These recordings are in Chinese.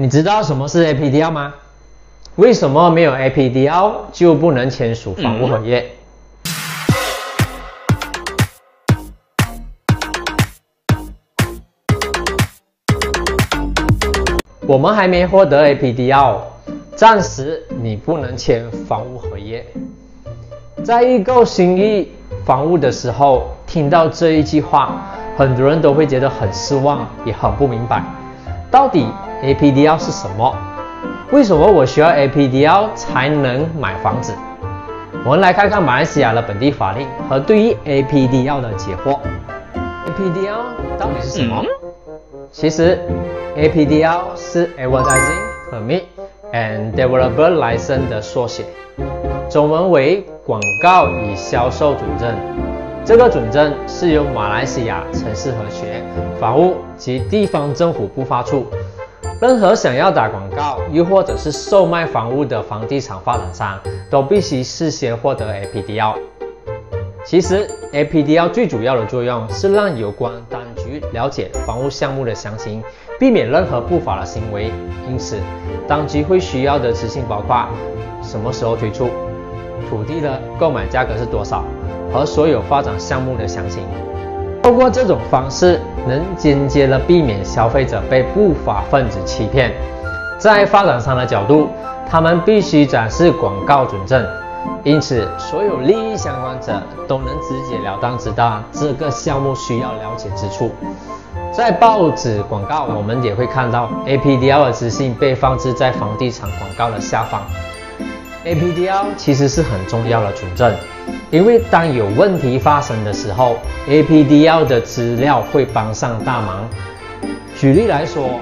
你知道什么是 APDL 吗？为什么没有 APDL 就不能签署房屋合约？我们还没获得 APDL，暂时你不能签房屋合约。在预购新意房屋的时候，听到这一句话，很多人都会觉得很失望，也很不明白，到底。APDL 是什么？为什么我需要 APDL 才能买房子？我们来看看马来西亚的本地法令和对于 APDL 的解惑。APDL 到底是什么？其实 APDL 是 Advertising Permit and Developer License 的缩写，中文为广告与销售准证。这个准证是由马来西亚城市和学、房屋及地方政府部发出。任何想要打广告，又或者是售卖房屋的房地产发展商，都必须事先获得 APDL。其实 APDL 最主要的作用是让有关当局了解房屋项目的详情，避免任何不法的行为。因此，当局会需要的资讯包括什么时候推出、土地的购买价格是多少和所有发展项目的详情。通过这种方式，能间接的避免消费者被不法分子欺骗。在发展商的角度，他们必须展示广告准证，因此所有利益相关者都能直截了当知道这个项目需要了解之处。在报纸广告，我们也会看到 APDL 的资讯被放置在房地产广告的下方。APDL 其实是很重要的准证。因为当有问题发生的时候，APDL 的资料会帮上大忙。举例来说，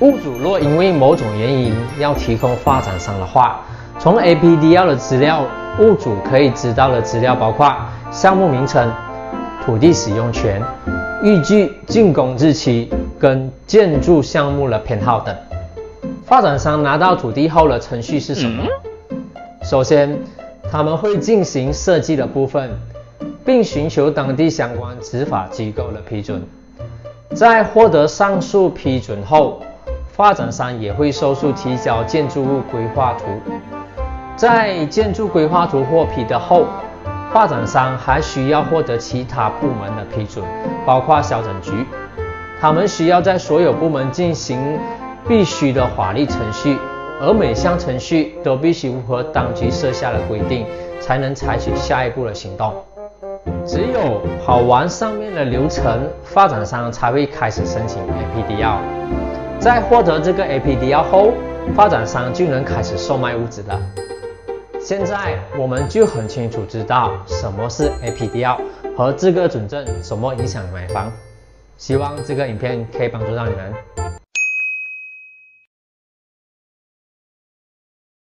屋主若因为某种原因要提供发展商的话，从 APDL 的资料，屋主可以知道的资料包括项目名称、土地使用权、预计竣工日期跟建筑项目的编号等。发展商拿到土地后的程序是什么？首先。他们会进行设计的部分，并寻求当地相关执法机构的批准。在获得上述批准后，发展商也会收束提交建筑物规划图。在建筑规划图获批的后，发展商还需要获得其他部门的批准，包括消整局。他们需要在所有部门进行必须的法律程序。而每项程序都必须符合当局设下的规定，才能采取下一步的行动。只有跑完上面的流程，发展商才会开始申请 APDL。在获得这个 APDL 后，发展商就能开始售卖屋子了。现在我们就很清楚知道什么是 APDL 和资格准证什么影响买房。希望这个影片可以帮助到你们。